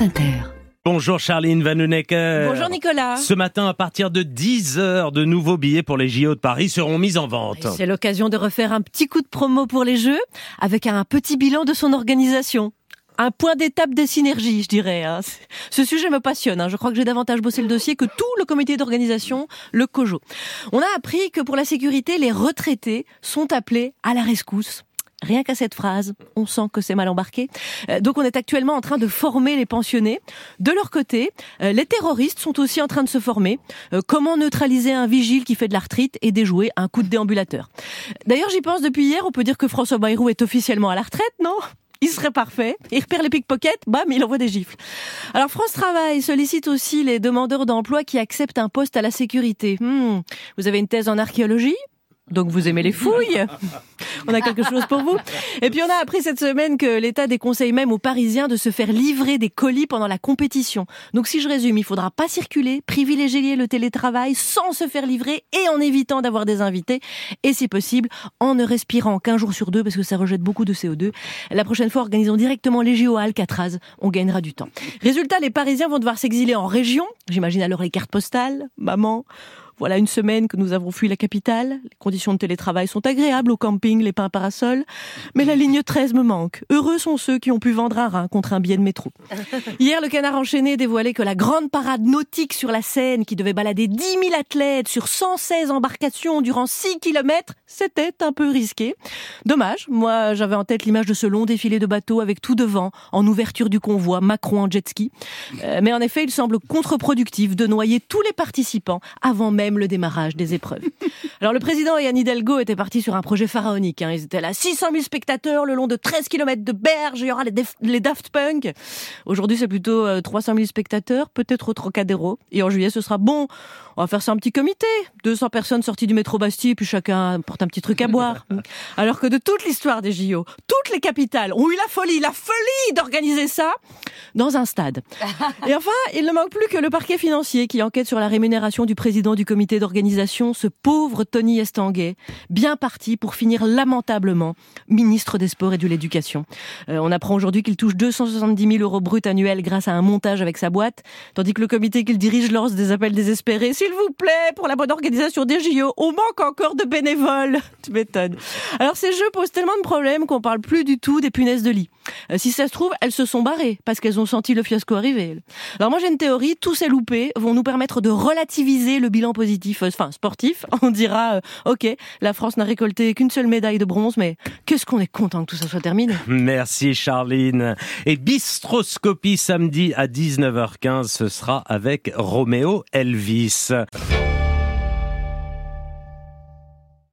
France Inter. Bonjour Charline Vanhoenacker. Bonjour Nicolas. Ce matin, à partir de 10 heures, de nouveaux billets pour les JO de Paris seront mis en vente. C'est l'occasion de refaire un petit coup de promo pour les Jeux, avec un petit bilan de son organisation. Un point d'étape des synergies, je dirais. hein. Ce sujet me passionne. hein. Je crois que j'ai davantage bossé le dossier que tout le comité d'organisation, le COJO. On a appris que pour la sécurité, les retraités sont appelés à la rescousse. Rien qu'à cette phrase, on sent que c'est mal embarqué. Euh, Donc on est actuellement en train de former les pensionnés. De leur côté, euh, les terroristes sont aussi en train de se former. Euh, Comment neutraliser un vigile qui fait de l'arthrite et déjouer un coup de déambulateur? D'ailleurs, j'y pense depuis hier, on peut dire que François Bayrou est officiellement à la retraite, non? Il serait parfait. Il repère les pickpockets, bam, il envoie des gifles. Alors France Travail sollicite aussi les demandeurs d'emploi qui acceptent un poste à la sécurité. Hmm, Vous avez une thèse en archéologie? Donc vous aimez les fouilles? On a quelque chose pour vous. Et puis on a appris cette semaine que l'État déconseille même aux Parisiens de se faire livrer des colis pendant la compétition. Donc si je résume, il faudra pas circuler, privilégier le télétravail sans se faire livrer et en évitant d'avoir des invités. Et si possible, en ne respirant qu'un jour sur deux parce que ça rejette beaucoup de CO2. La prochaine fois, organisons directement les JO à Alcatraz. On gagnera du temps. Résultat, les Parisiens vont devoir s'exiler en région. J'imagine alors les cartes postales, maman. Voilà une semaine que nous avons fui la capitale. Les conditions de télétravail sont agréables au camping, les pains parasols. Mais la ligne 13 me manque. Heureux sont ceux qui ont pu vendre un rein contre un billet de métro. Hier, le canard enchaîné dévoilait que la grande parade nautique sur la Seine, qui devait balader 10 000 athlètes sur 116 embarcations durant 6 kilomètres, c'était un peu risqué. Dommage. Moi, j'avais en tête l'image de ce long défilé de bateaux avec tout devant, en ouverture du convoi, Macron en jet ski. Euh, mais en effet, il semble contre-productif de noyer tous les participants avant même le démarrage des épreuves. Alors, le président et Anne Hidalgo étaient partis sur un projet pharaonique. hein. Ils étaient là, 600 000 spectateurs le long de 13 km de berge. Il y aura les, Daft Punk. Aujourd'hui, c'est plutôt euh, 300 000 spectateurs, peut-être au Trocadéro. Et en juillet, ce sera bon. On va faire ça un petit comité. 200 personnes sorties du métro Bastille, puis chacun porte un petit truc à boire. Alors que de toute l'histoire des JO, toutes les capitales ont eu la folie, la folie d'organiser ça dans un stade. Et enfin, il ne manque plus que le parquet financier qui enquête sur la rémunération du président du comité d'organisation, ce pauvre Tony Estanguet, bien parti pour finir lamentablement ministre des Sports et de l'Éducation. Euh, on apprend aujourd'hui qu'il touche 270 000 euros bruts annuels grâce à un montage avec sa boîte, tandis que le comité qu'il dirige lance des appels désespérés. S'il vous plaît, pour la bonne organisation des JO, on manque encore de bénévoles. Tu m'étonnes. Alors ces jeux posent tellement de problèmes qu'on parle plus du tout des punaises de lit. Euh, si ça se trouve, elles se sont barrées parce qu'elles ont senti le fiasco arriver. Alors moi j'ai une théorie, tous ces loupés vont nous permettre de relativiser le bilan positif, euh, enfin sportif. On dira, euh, ok, la France n'a récolté qu'une seule médaille de bronze, mais qu'est-ce qu'on est content que tout ça soit terminé. Merci Charline. Et Bistroscopie samedi à 19h15, ce sera avec Roméo Elvis.